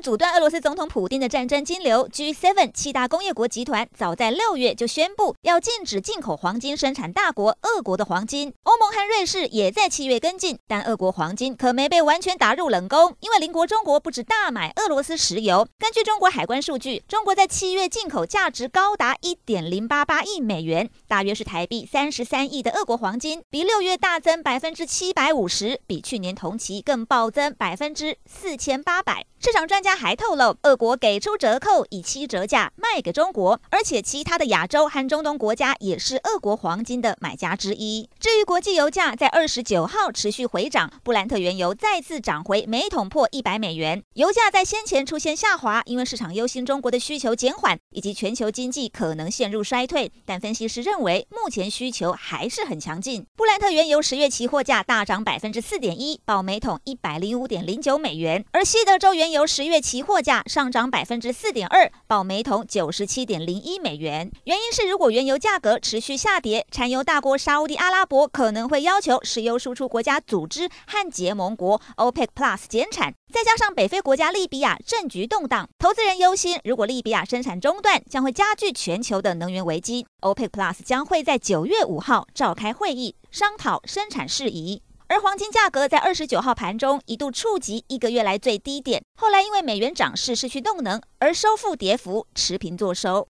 阻断俄罗斯总统普丁的战争金流，G7 七大工业国集团早在六月就宣布要禁止进口黄金生产大国俄国的黄金。欧盟和瑞士也在七月跟进，但俄国黄金可没被完全打入冷宫，因为邻国中国不止大买俄罗斯石油。根据中国海关数据，中国在七月进口价值高达一点零八八亿美元，大约是台币三十三亿的俄国黄金，比六月大增百分之七百五十，比去年同期更暴增百分之四千八百。市场专家他还透露，俄国给出折扣，以七折价卖给中国，而且其他的亚洲和中东国家也是俄国黄金的买家之一。至于国际油价，在二十九号持续回涨，布兰特原油再次涨回每桶破一百美元。油价在先前出现下滑，因为市场忧心中国的需求减缓以及全球经济可能陷入衰退。但分析师认为，目前需求还是很强劲。布兰特原油十月期货价大涨百分之四点一，报每桶一百零五点零九美元，而西德州原油十月期货价上涨百分之四点二，报每桶九十七点零一美元。原因是，如果原油价格持续下跌，产油大国沙乌地阿拉伯可能会要求石油输出国家组织和结盟国 OPEC Plus 减产。再加上北非国家利比亚政局动荡，投资人忧心，如果利比亚生产中断，将会加剧全球的能源危机。OPEC Plus 将会在九月五号召开会议，商讨生产事宜。而黄金价格在二十九号盘中一度触及一个月来最低点，后来因为美元涨势失去动能而收复跌幅，持平作收。